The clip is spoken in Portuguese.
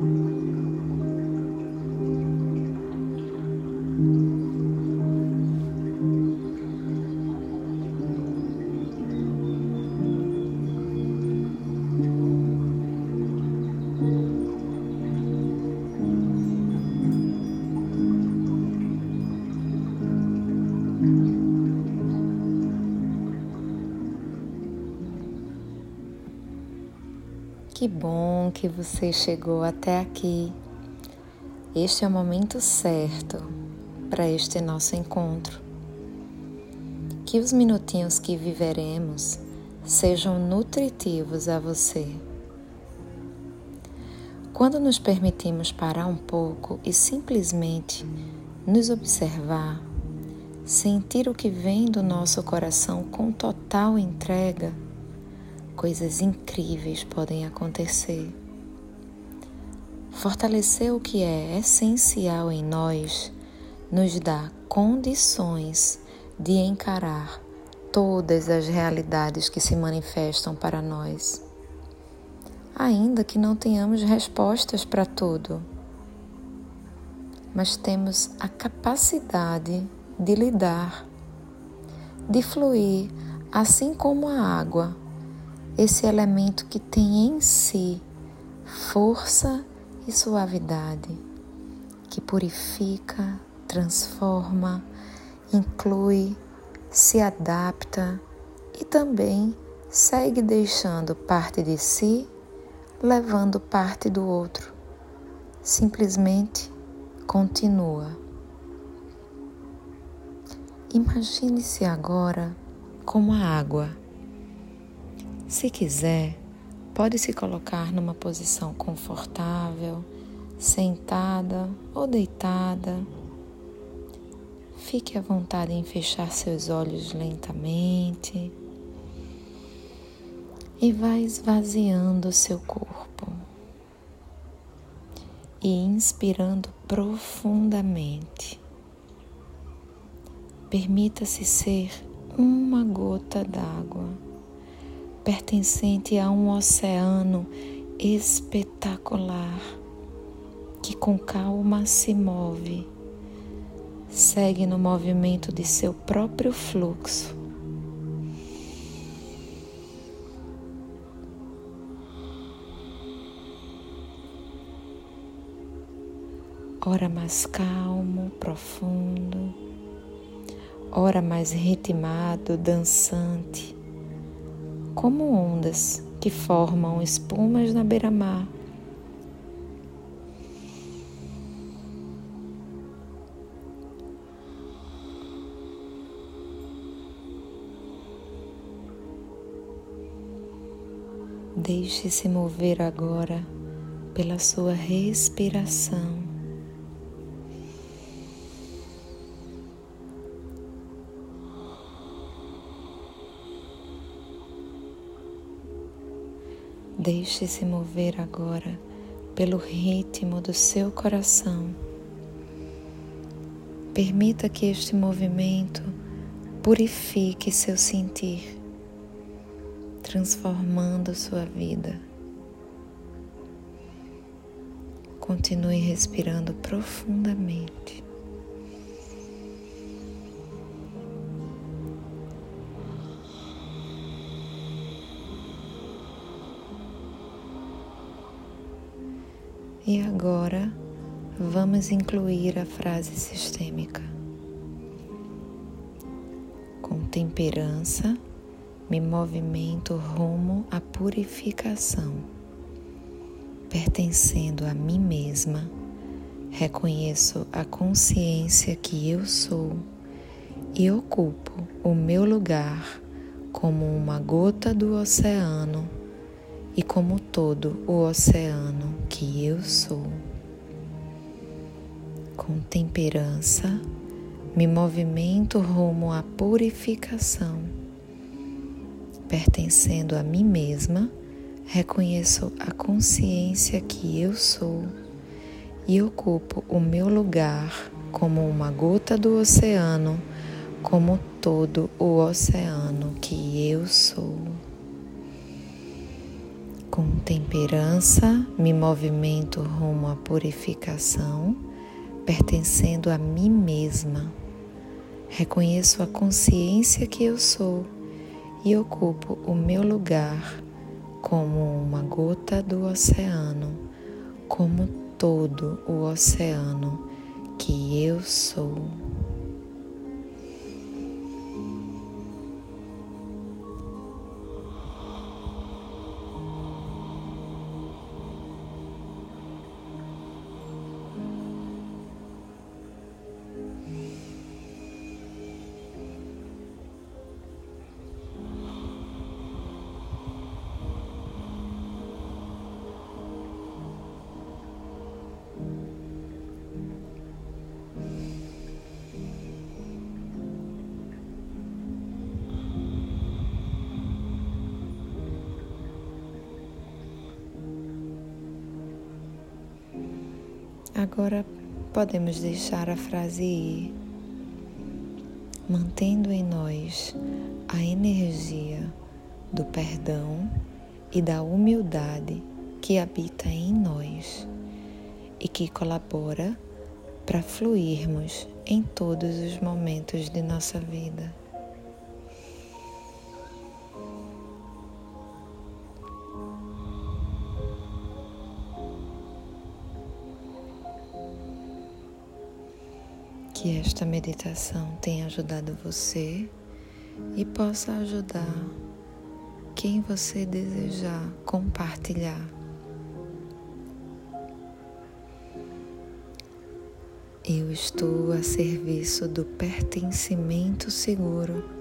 Mm-hmm. Que bom que você chegou até aqui. Este é o momento certo para este nosso encontro. Que os minutinhos que viveremos sejam nutritivos a você. Quando nos permitimos parar um pouco e simplesmente nos observar, sentir o que vem do nosso coração com total entrega, coisas incríveis podem acontecer. Fortalecer o que é essencial em nós nos dá condições de encarar todas as realidades que se manifestam para nós, ainda que não tenhamos respostas para tudo, mas temos a capacidade de lidar, de fluir, assim como a água esse elemento que tem em si força e suavidade, que purifica, transforma, inclui, se adapta e também segue deixando parte de si, levando parte do outro. Simplesmente continua. Imagine-se agora como a água se quiser, pode se colocar numa posição confortável, sentada ou deitada. Fique à vontade em fechar seus olhos lentamente e vá esvaziando seu corpo e inspirando profundamente. Permita-se ser uma gota d'água pertencente a um oceano espetacular que com calma se move, segue no movimento de seu próprio fluxo. Ora mais calmo, profundo, ora mais ritmado, dançante como ondas que formam espumas na beira-mar. Deixe-se mover agora pela sua respiração. Deixe-se mover agora pelo ritmo do seu coração. Permita que este movimento purifique seu sentir, transformando sua vida. Continue respirando profundamente. E agora vamos incluir a frase sistêmica. Com temperança, me movimento rumo à purificação. Pertencendo a mim mesma, reconheço a consciência que eu sou e ocupo o meu lugar como uma gota do oceano e como todo o oceano que eu sou. Com temperança, me movimento rumo à purificação. Pertencendo a mim mesma, reconheço a consciência que eu sou e ocupo o meu lugar como uma gota do oceano, como todo o oceano que eu sou Com temperança, me movimento rumo à purificação, pertencendo a mim mesma. Reconheço a consciência que eu sou e ocupo o meu lugar como uma gota do oceano, como todo o oceano que eu sou. Agora podemos deixar a frase ir, mantendo em nós a energia do perdão e da humildade que habita em nós e que colabora para fluirmos em todos os momentos de nossa vida. Que esta meditação tenha ajudado você e possa ajudar quem você desejar compartilhar. Eu estou a serviço do pertencimento seguro